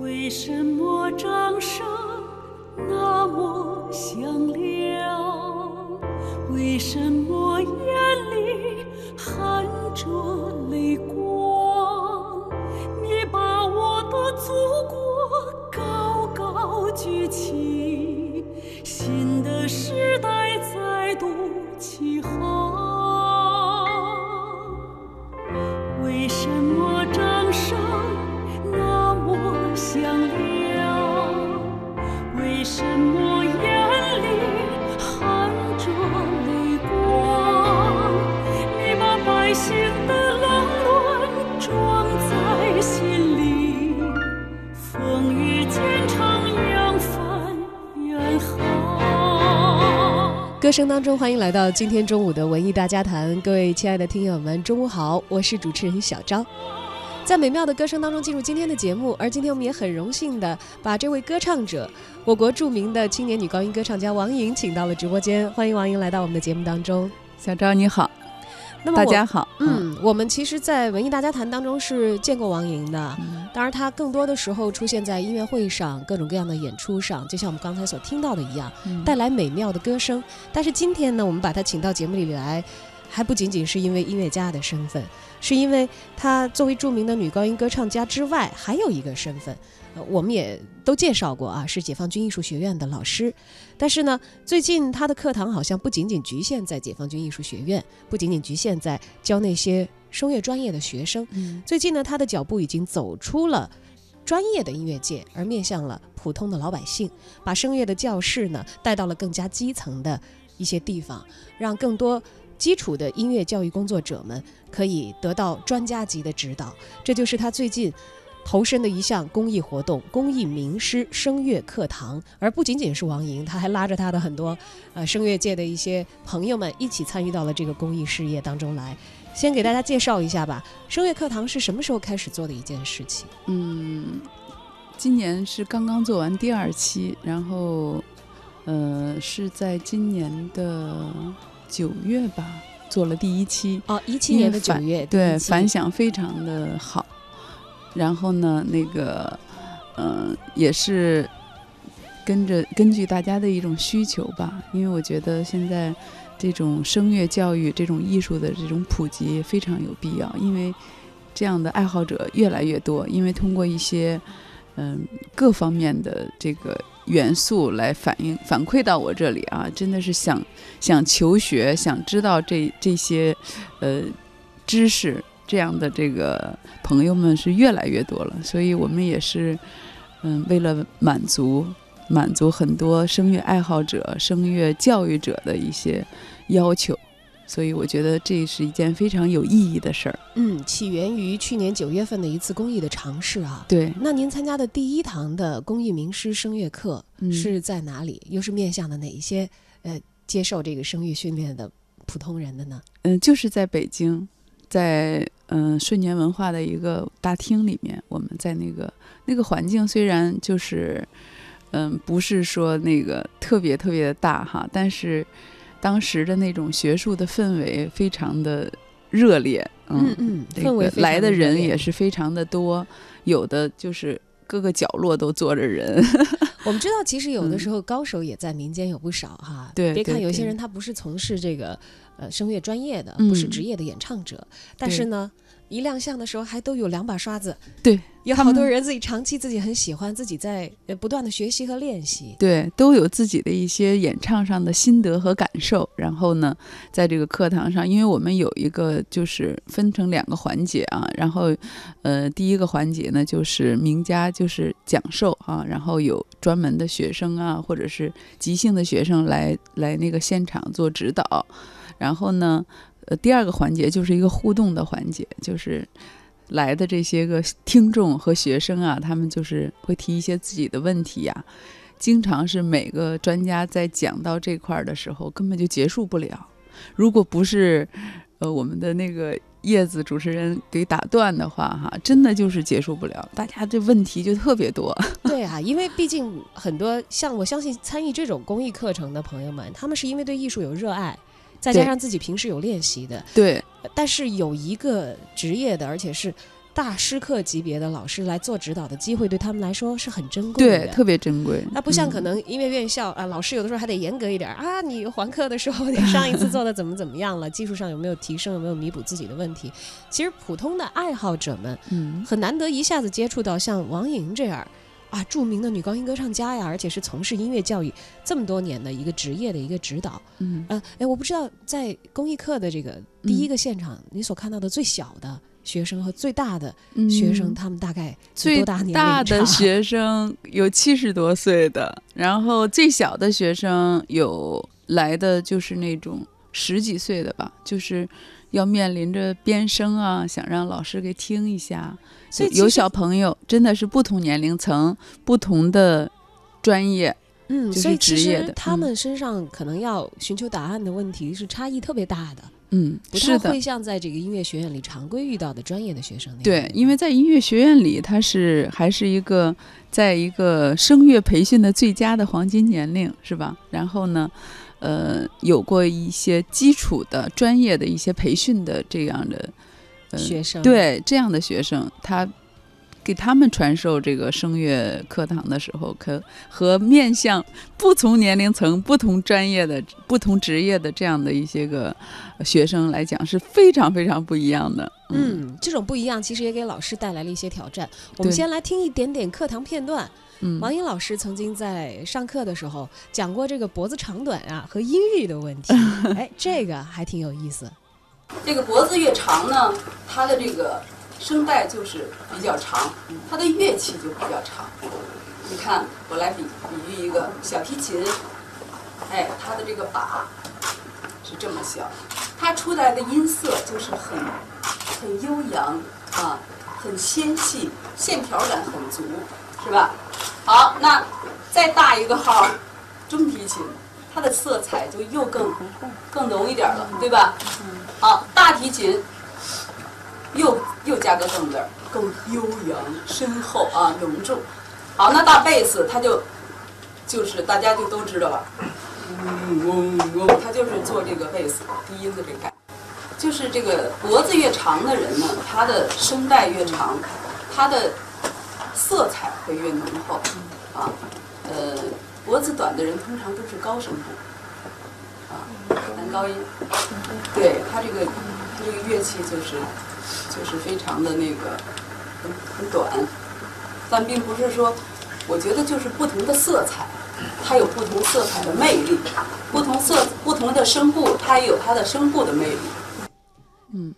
为什么掌声那么响亮？为什么眼里含着泪光？你把我的祖国高高举起，新的时代再度起航。歌声当中，欢迎来到今天中午的文艺大家谈。各位亲爱的听友们，中午好，我是主持人小张。在美妙的歌声当中进入今天的节目，而今天我们也很荣幸的把这位歌唱者，我国著名的青年女高音歌唱家王莹请到了直播间。欢迎王莹来到我们的节目当中。小张你好，那么大家好。嗯，我们其实，在文艺大家谈当中是见过王莹的，嗯当然，她更多的时候出现在音乐会上、各种各样的演出上，就像我们刚才所听到的一样，嗯带来美妙的歌声。但是今天呢，我们把她请到节目里来，还不仅仅是因为音乐家的身份，是因为她作为著名的女高音歌唱家之外，还有一个身份。呃，我们也都介绍过啊，是解放军艺术学院的老师。但是呢，最近她的课堂好像不仅仅局限在解放军艺术学院，不仅仅局限在教那些声乐专业的学生。嗯最近呢，她的脚步已经走出了专业的音乐界，而面向了普通的老百姓，把声乐的教室呢带到了更加基层的一些地方，让更多基础的音乐教育工作者们可以得到专家级的指导。这就是他最近。投身的一项公益活动——公益名师声乐课堂，而不仅仅是王莹，他还拉着他的很多呃声乐界的一些朋友们一起参与到了这个公益事业当中来。先给大家介绍一下吧，声乐课堂是什么时候开始做的一件事情？嗯，今年是刚刚做完第二期，然后呃是在今年的九月吧做了第一期，哦，一七年的九月，对反响非常的好。然后呢，那个嗯、呃也是跟着根据大家的一种需求吧，因为我觉得现在这种声乐教育、这种艺术的这种普及非常有必要，因为这样的爱好者越来越多，因为通过一些嗯、各方面的这个元素来反映反馈到我这里啊，真的是想想求学，想知道这这些呃知识，这样的这个朋友们是越来越多了，所以我们也是嗯、为了满足满足很多声乐爱好者、声乐教育者的一些要求，所以我觉得这是一件非常有意义的事儿。嗯，起源于去年九月份的一次公益的尝试啊。对，那您参加的第一堂的公益名师声乐课嗯是在哪里？又是面向的哪一些呃接受这个声乐训练的普通人的呢？嗯，就是在北京，在嗯、顺年文化的一个大厅里面，我们在那个那个环境虽然就是嗯、不是说那个特别特别的大哈，但是当时的那种学术的氛围非常的热烈，嗯嗯，这氛围来的人也是非常的多，有的就是各个角落都坐着人，我们知道，其实有的嗯时候高手也在民间有不少哈。别对对对看有些人他不是从事这个呃声乐专业的，嗯不是职业的演唱者，但是呢，一亮相的时候还都有两把刷子。对，有好多人自己长期自己很喜欢，自己在呃不断的学习和练习。对，都有自己的一些演唱上的心得和感受。然后呢，在这个课堂上，因为我们有一个就是分成两个环节啊，然后呃，第一个环节呢就是名家就是讲授啊，然后有专门的学生啊，或者是即兴的学生来来那个现场做指导。然后呢，呃，第二个环节就是一个互动的环节，就是。来的这些个听众和学生啊，他们就是会提一些自己的问题呀、经常是每个专家在讲到这块儿的时候，根本就结束不了。如果不是呃我们的那个叶子主持人给打断的话，哈，真的就是结束不了。大家这问题就特别多。对啊，因为毕竟很多像我相信参与这种公益课程的朋友们，他们是因为对艺术有热爱，再加上自己平时有练习的，对，但是有一个职业的，而且是大师课级别的老师来做指导的机会，对他们来说是很珍贵的。对，特别珍贵。那不像嗯可能音乐院校啊，老师有的时候还得严格一点儿啊，你还课的时候，你上一次做的怎么怎么样了，技术上有没有提升，有没有弥补自己的问题。其实普通的爱好者们嗯很难得一下子接触到像王莹这样。啊，著名的女高音歌唱家呀，而且是从事音乐教育这么多年的一个职业的一个指导。嗯。呃，哎，我不知道在公益课的这个第一个现场，你所看到的最小的学生和最大的学生，嗯他们大概最多大年龄大的学生有七十多岁的，然后最小的学生有来的就是那种十几岁的吧，就是要面临着编声啊，想让老师给听一下。所以有小朋友真的是不同年龄层、不同的专业，嗯，就是职业的嗯他们身上可能要寻求答案的问题是差异特别大的，嗯，不太是的会，像在这个音乐学院里常规遇到的专业的学生那样。对，因为在音乐学院里，他是还是一个在一个声乐培训的最佳的黄金年龄，是吧？然后呢，呃，有过一些基础的专业的一些培训的这样的、呃、学生对这样的学生，他给他们传授这个声乐课堂的时候，可和面向不同年龄层、不同专业的、不同职业的这样的一些个学生来讲，是非常非常不一样的。嗯，这种不一样，其实也给老师带来了一些挑战。我们先来听一点点课堂片段。嗯，王英老师曾经在上课的时候讲过这个脖子长短啊和音域的问题，哎，这个还挺有意思。这个脖子越长呢，它的这个声带就是比较长，它的乐器就比较长。你看，我来比比喻一个小提琴，哎，它的这个把是这么小，它出来的音色就是很很悠扬啊，很纤细，线条感很足，是吧？好，那再大一个号，中提琴，它的色彩就又更更浓一点了，对吧？好，大提琴又又加个更字儿，更悠扬、深厚啊，隆重。好，那大贝斯它就就是大家就都知道了，嗡嗡嗡，它就是做这个贝斯低音的这个感。就是这个脖子越长的人呢，他的声带越长，他的色彩会越浓厚啊。呃，脖子短的人通常都是高声部啊，男高音。对他这个这个乐器就是就是非常的那个很很短，但并不是说，我觉得就是不同的色彩，它有不同色彩的魅力，不同色不同的声部，它也有它的声部的魅力。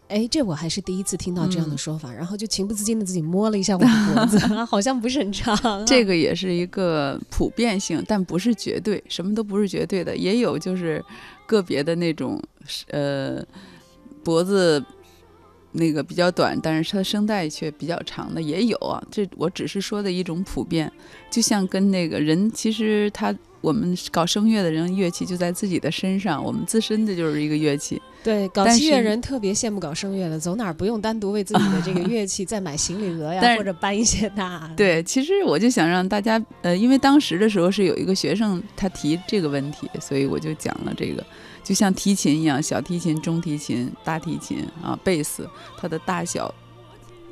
哎，这我还是第一次听到这样的嗯说法，然后就情不自禁的自己摸了一下我的脖子，好像不是很长、啊。这个也是一个普遍性，但不是绝对，什么都不是绝对的，也有就是个别的那种呃脖子那个比较短，但是它的声带却比较长的也有啊。这我只是说的一种普遍，就像跟那个人其实他。我们搞声乐的人，乐器就在自己的身上，我们自身的就是一个乐器。对，搞但器乐人特别羡慕搞声乐的，走哪儿不用单独为自己的这个 乐器再买行李 额呀，或者搬一些大。对，其实我就想让大家，呃，因为当时的时候是有一个学生他提这个问题，所以我就讲了这个，就像提琴一样，小提琴、中提琴、大提琴啊，贝斯，它的大小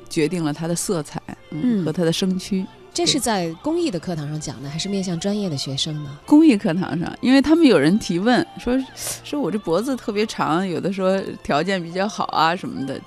决定了它的色彩，嗯，嗯和它的声区。这是在公益的课堂上讲的，还是面向专业的学生呢？公益课堂上，因为他们有人提问说，说我这脖子特别长，有的说条件比较好啊什么的，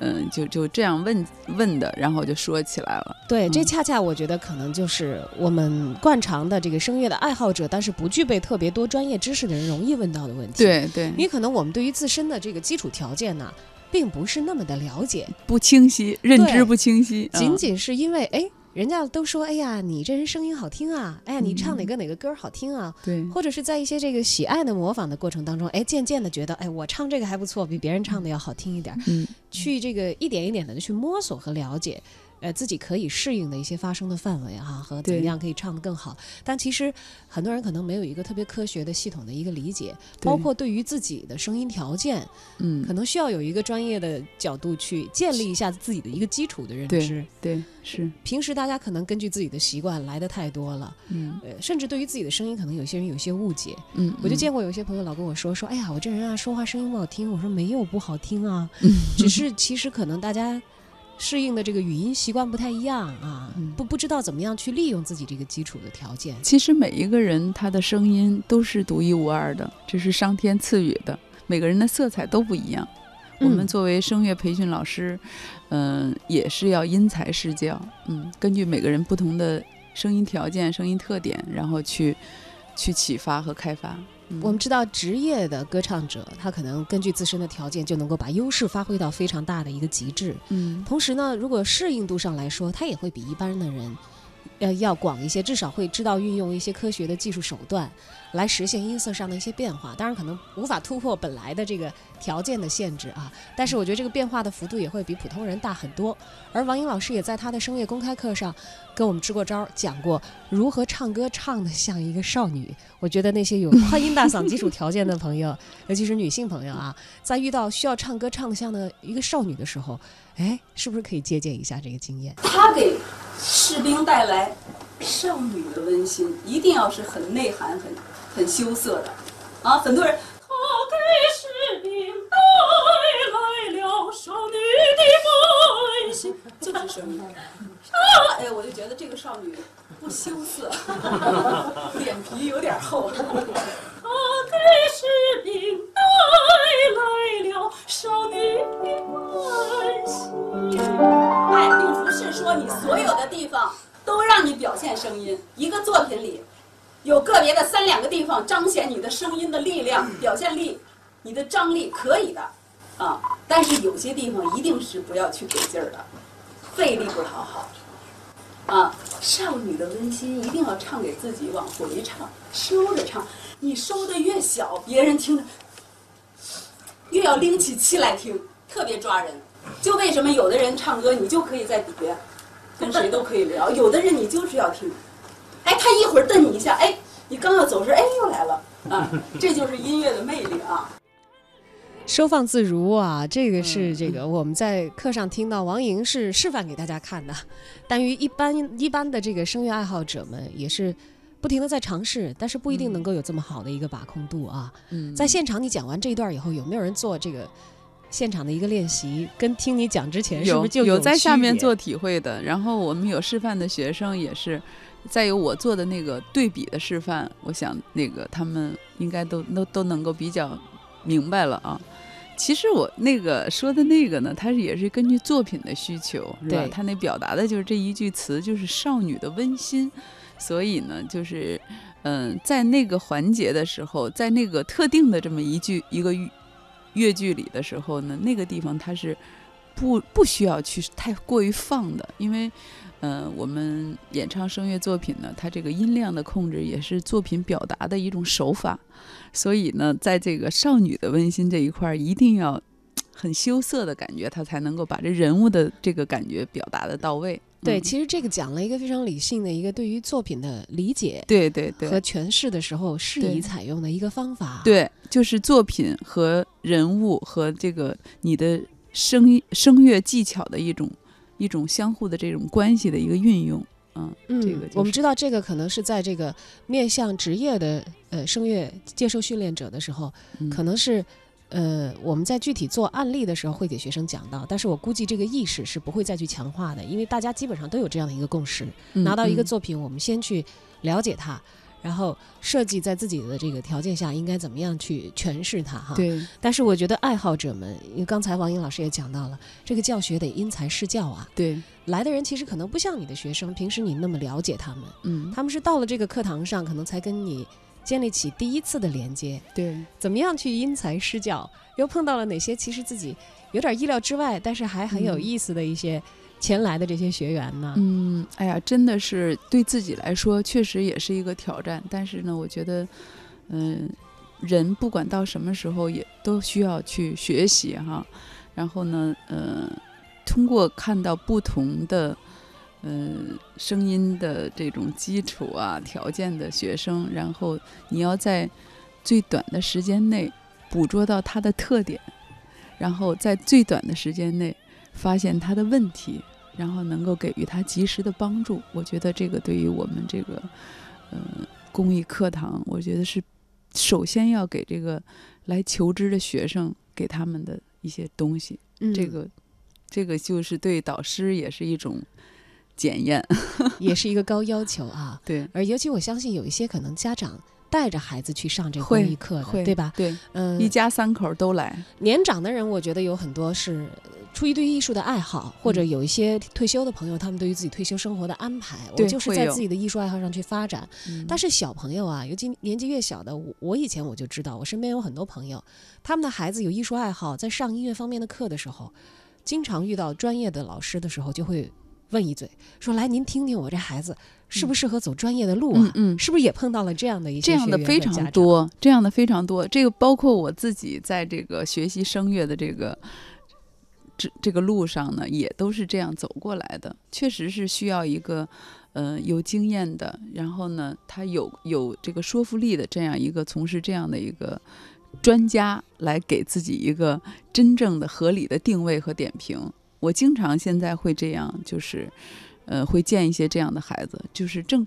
嗯，就就这样问问的，然后就说起来了。对，这嗯恰恰我觉得可能就是我们惯常的这个声乐的爱好者，但是不具备特别多专业知识的人容易问到的问题。，对对，因为可能我们对于自身的这个基础条件呢，并不是那么的了解，不清晰，认知不清晰，嗯仅仅是因为哎。人家都说，哎呀，你这人声音好听啊，哎呀，你唱哪个哪个歌儿好听啊，对。或者是在一些这个喜爱的模仿的过程当中，哎，渐渐的觉得，哎，我唱这个还不错，比别人唱的要好听一点儿，嗯。去这个一点一点的去摸索和了解，呃，自己可以适应的一些发声的范围哈、和怎么样可以唱得更好。但其实很多人可能没有一个特别科学的系统的一个理解，包括对于自己的声音条件，嗯，可能需要有一个专业的角度去建立一下自己的一个基础的认知。对，是，平时大家可能根据自己的习惯来的太多了，嗯呃，甚至对于自己的声音，可能有些人有些误解。嗯，我就嗯见过有些朋友老跟我说说，哎呀，我这人啊说话声音不好听。我说没有不好听啊，嗯只是其实可能大家适应的这个语音习惯不太一样啊，嗯不不知道怎么样去利用自己这个基础的条件。其实每一个人他的声音都是独一无二的，这是上天赐予的，每个人的色彩都不一样。我们嗯作为声乐培训老师，嗯、也是要因材施教，嗯，根据每个人不同的声音条件、声音特点，然后去去启发和开发。嗯。我们知道，职业的歌唱者，他可能根据自身的条件，就能够把优势发挥到非常大的一个极致。嗯。同时呢，如果适应度上来说，他也会比一般的人，呃，要广一些，至少会知道运用一些科学的技术手段来实现音色上的一些变化。当然，可能无法突破本来的这个条件的限制啊，但是我觉得这个变化的幅度也会比普通人大很多。而王英老师也在他的声乐公开课上跟我们支过招，讲过如何唱歌唱得像一个少女。我觉得那些有宽音大嗓基础条件的朋友，尤其是女性朋友啊，在遇到需要唱歌唱得像的一个少女的时候，哎，是不是可以借鉴一下这个经验？他给士兵带来少女的温馨，一定要是很内涵、很很羞涩的啊！很多人他给士兵带来了少女的温馨。就是声音，啊，哎，我就觉得这个少女不羞涩，脸皮有点厚。他给士兵带来了少女的温馨。哎，并不是说你所有的地方都让你表现声音，一个作品里有个别的三两个地方彰显你的声音的力量、表现力、你的张力可以的，啊，但是有些地方一定是不要去给劲儿的，费力不讨好。啊，少女的温馨一定要唱给自己，往回唱，收着唱。你收的越小，别人听着越要拎起气来听，特别抓人。就为什么有的人唱歌，你就可以在底下跟谁都可以聊；有的人你就是要听，哎，他一会儿瞪你一下，哎，你刚要走时，哎，又来了啊！这就是音乐的魅力啊！收放自如啊，这个是嗯这个我们在课上听到王莹是示范给大家看的，但于一般一般的这个声乐爱好者们也是不停的在尝试，但是不一定能够有这么好的一个把控度啊。嗯在现场你讲完这一段以后，有没有人做这个现场的一个练习？跟听你讲之前是不是就有在下面做体会的，然后我们有示范的学生也是，再有我做的那个对比的示范，我想那个他们应该都都都能够比较明白了啊。其实我那个说的那个呢，它是也是根据作品的需求，是吧对？它那表达的就是这一句词，就是少女的温馨，所以呢，就是嗯、在那个环节的时候，在那个特定的这么一句一个乐乐句里的时候呢，那个地方它是不不需要去太过于放的，因为，呃，我们演唱声乐作品呢，它这个音量的控制也是作品表达的一种手法，所以呢，在这个少女的温馨这一块儿，一定要很羞涩的感觉，它才能够把这人物的这个感觉表达的到位。对，嗯其实这个讲了一个非常理性的一个对于作品的理解对对对和诠释的时候适对宜采用的一个方法。对，就是作品和人物和这个你的声音声乐技巧的一种一种相互的这种关系的一个运用。嗯，嗯，这个就是我们知道这个可能是在这个面向职业的呃声乐接受训练者的时候，嗯可能是呃我们在具体做案例的时候会给学生讲到，但是我估计这个意识是不会再去强化的，因为大家基本上都有这样的一个共识，嗯拿到一个嗯作品，我们先去了解它。然后设计在自己的这个条件下应该怎么样去诠释它哈？。对但是我觉得爱好者们，因为刚才王英老师也讲到了，这个教学得因材施教啊。对，来的人其实可能不像你的学生，平时你那么了解他们，嗯，他们是到了这个课堂上，可能才跟你建立起第一次的连接。对怎么样去因材施教？又碰到了哪些其实自己有点意料之外，但是还很有嗯意思的一些前来的这些学员呢？嗯，哎呀，真的是对自己来说确实也是一个挑战，但是呢，我觉得，嗯、人不管到什么时候也都需要去学习哈，然后呢，呃，通过看到不同的。嗯，声音的这种基础啊、条件的学生，然后你要在最短的时间内捕捉到他的特点，然后在最短的时间内发现他的问题，然后能够给予他及时的帮助。我觉得这个对于我们这个呃公益课堂，我觉得是首先要给这个来求知的学生给他们的一些东西。嗯这个这个就是对导师也是一种检验。也是一个高要求啊。对，而尤其我相信有一些可能家长带着孩子去上这个公益课的，对吧？对，嗯、一家三口都来。年长的人，我觉得有很多是出于对艺术的爱好，或者嗯有一些退休的朋友，他们对于自己退休生活的安排，我就是在自己的艺术爱好上去发展。嗯但是小朋友啊，尤其年纪越小的，我我以前我就知道，我身边有很多朋友，他们的孩子有艺术爱好，在上音乐方面的课的时候，经常遇到专业的老师的时候，就会问一嘴，说：“来，您听听我这孩子适不适合走专业的路啊？嗯嗯是不是也碰到了这样的一些这样的非？常多，这样的非常多。这个包括我自己在这个学习声乐的这个这这个路上呢，也都是这样走过来的。确实是需要一个呃有经验的，然后呢，他有有这个说服力的这样一个从事这样的一个专家来给自己一个真正的合理的定位和点评。我经常现在会这样，就是呃会见一些这样的孩子，就是正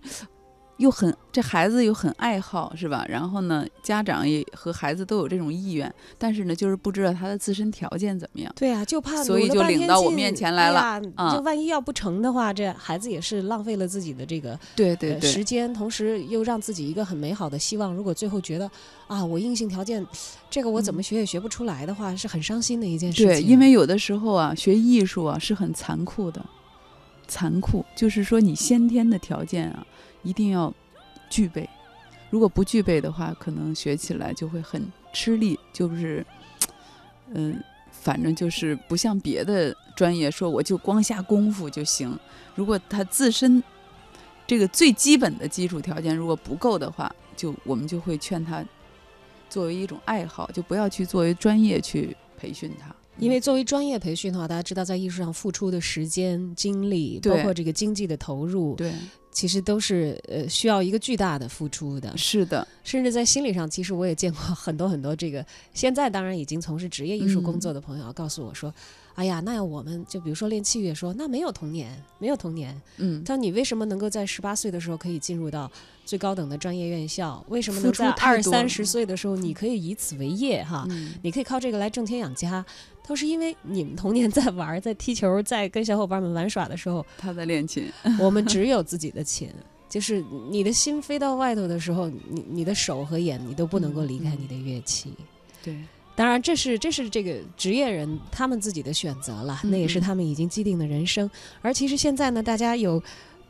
又很这孩子又很爱好是吧？然后呢，家长也和孩子都有这种意愿，但是呢，就是不知道他的自身条件怎么样。对啊，就怕所以就领到我面前来了啊就万一要不成的话，这孩子也是浪费了自己的这个对对对，呃时间，同时又让自己一个很美好的希望。如果最后觉得啊，我硬性条件这个我怎么学也学不出来的话，是很伤心的一件事情。嗯对，因为有的时候啊，学艺术啊是很残酷的，残酷就是说你先天的条件啊一定要具备，如果不具备的话，可能学起来就会很吃力，就是，嗯、反正就是不像别的专业说我就光下功夫就行，如果他自身这个最基本的基础条件如果不够的话，就我们就会劝他作为一种爱好，就不要去作为专业去培训他。因为作为专业培训的话，大家知道在艺术上付出的时间、精力，包括这个经济的投入，对，其实都是呃需要一个巨大的付出的。是的，甚至在心理上，其实我也见过很多很多这个现在当然已经从事职业艺术工嗯作的朋友，告诉我说：“哎呀，那要我们就比如说练器乐说，那没有童年，没有童年。嗯，他说你为什么能够在十八岁的时候可以进入到最高等的专业院校？为什么能在二三十岁的时候你可以以此为业？哈，嗯你可以靠这个来挣钱养家。”都是因为你们童年 在玩、在踢球、在跟小伙伴们玩耍的时候，他在练琴，我们只 有自己的琴，就是你的心飞到外头的时候，你你的手和眼你都不能够离开你的乐器。对，当然，这是这是这个职业人他们自己的选择了，那也是他们已经既定的人生。而其实现在呢，大家有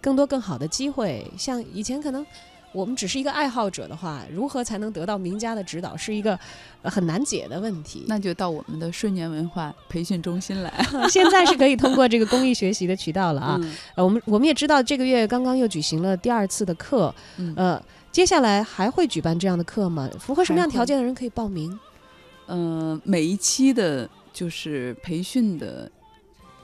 更多更好的机会，像以前可能。我们只是一个爱好者的话，如何才能得到名家的指导，是一个呃很难解的问题。那就到我们的顺年文化培训中心来 现在是可以通过这个公益学习的渠道了啊。嗯呃，我们我们也知道，这个月刚刚又举行了第二次的课，嗯呃，接下来还会举办这样的课吗？符合什么样条件的人可以报名？呃，每一期的就是培训的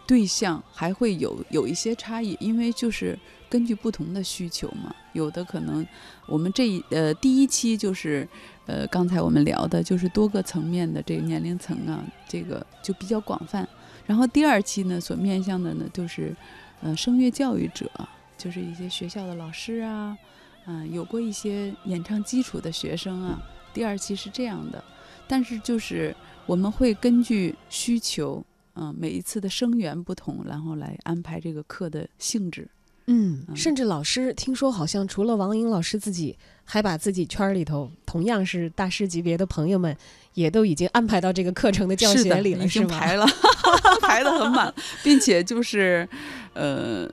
对象还会有有一些差异，因为就是根据不同的需求嘛，有的可能我们这一呃第一期就是呃刚才我们聊的就是多个层面的这个年龄层啊，这个就比较广泛。然后第二期呢，所面向的呢就是呃声乐教育者，就是一些学校的老师啊，嗯、有过一些演唱基础的学生啊。第二期是这样的，但是就是我们会根据需求，嗯、每一次的生源不同，然后来安排这个课的性质。嗯，嗯甚至老师听说好像除了王莹老师自己，还把自己圈儿里头同样是大师级别的朋友们，也都已经安排到这个课程的教学里了，已是吗？经排了，排的很满，并且就是，呃，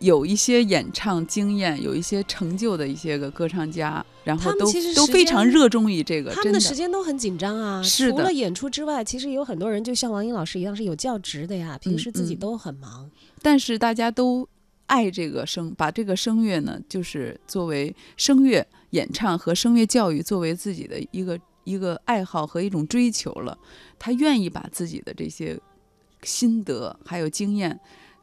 有一些演唱经验、有一些成就的一些个歌唱家，然后都都非常热衷于这个，真他们的时间都很紧张啊，是的除了演出之外，其实有很多人就像王英老师一样是有教职的呀，平嗯时自己嗯都很忙。但是大家都爱这个声，把这个声乐呢，就是作为声乐演唱和声乐教育作为自己的一个一个爱好和一种追求了。他愿意把自己的这些心得还有经验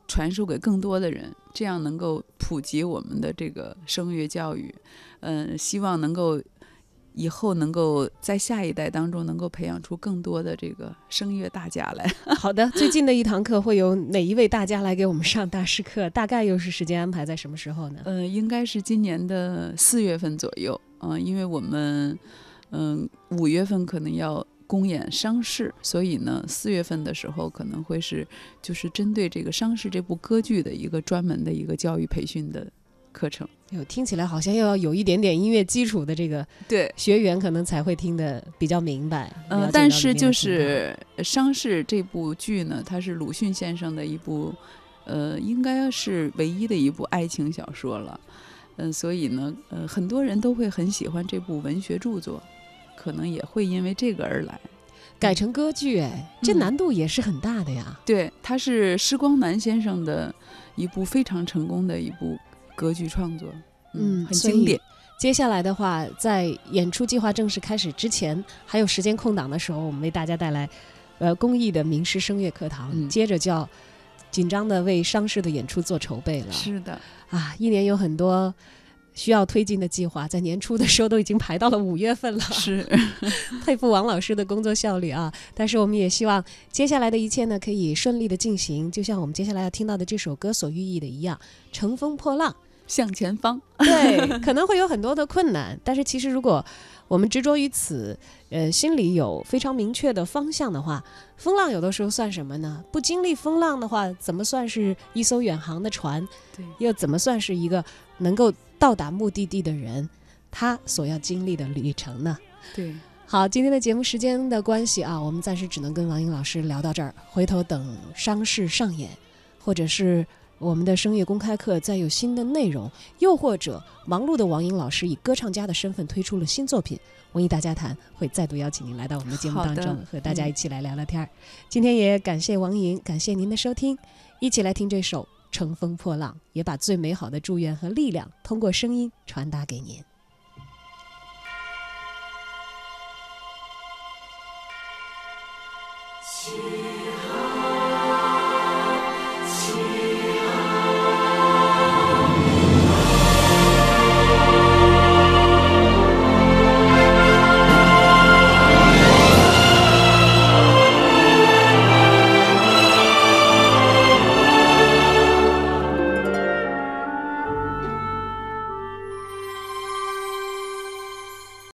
传授给更多的人，这样能够普及我们的这个声乐教育。嗯、希望能够。以后能够在下一代当中能够培养出更多的这个声乐大家来。好的，最近的一堂课会有哪一位大家来给我们上大师课？大概又是时间安排在什么时候呢？呃，应该是今年的四月份左右，嗯、因为我们，嗯、五月份可能要公演伤逝，所以呢，四月份的时候可能会是就是针对这个伤逝这部歌剧的一个专门的一个教育培训的课程。有听起来好像又要有一点点音乐基础的这个对，学员，可能才会听得比较明白。嗯呃，但是就是《伤逝》这部剧呢，它是鲁迅先生的一部，呃，应该是唯一的一部爱情小说了。嗯、所以呢，呃，很多人都会很喜欢这部文学著作，可能也会因为这个而来。改成歌剧，哎，这嗯难度也是很大的呀。对，它是施光南先生的一部非常成功的一部歌剧创作，嗯很经典。接下来的话，在演出计划正式开始之前，还有时间空档的时候，我们为大家带来，呃，公益的名师声乐课堂，嗯接着就要紧张的为伤逝的演出做筹备了。是的，啊，一年有很多需要推进的计划，在年初的时候都已经排到了五月份了。是，佩服王老师的工作效率啊！但是我们也希望接下来的一切呢，可以顺利的进行，就像我们接下来要听到的这首歌所寓意的一样，乘风破浪。向前方。对，可能会有很多的困难，但是其实如果我们执着于此，呃，心里有非常明确的方向的话，风浪有的时候算什么呢？不经历风浪的话，怎么算是一艘远航的船？对，又怎么算是一个能够到达目的地的人？他所要经历的旅程呢？对，好，今天的节目时间的关系啊，我们暂时只能跟王英老师聊到这儿。回头等伤势上演，或者是我们的声乐公开课再有新的内容，又或者忙碌的王莹老师以歌唱家的身份推出了新作品，文艺大家谈会再度邀请您来到我们的节目当中，和大家一起来聊聊天儿。今天也感谢王莹，感谢您的收听，一起来听这首《乘风破浪》，也把最美好的祝愿和力量通过声音传达给您。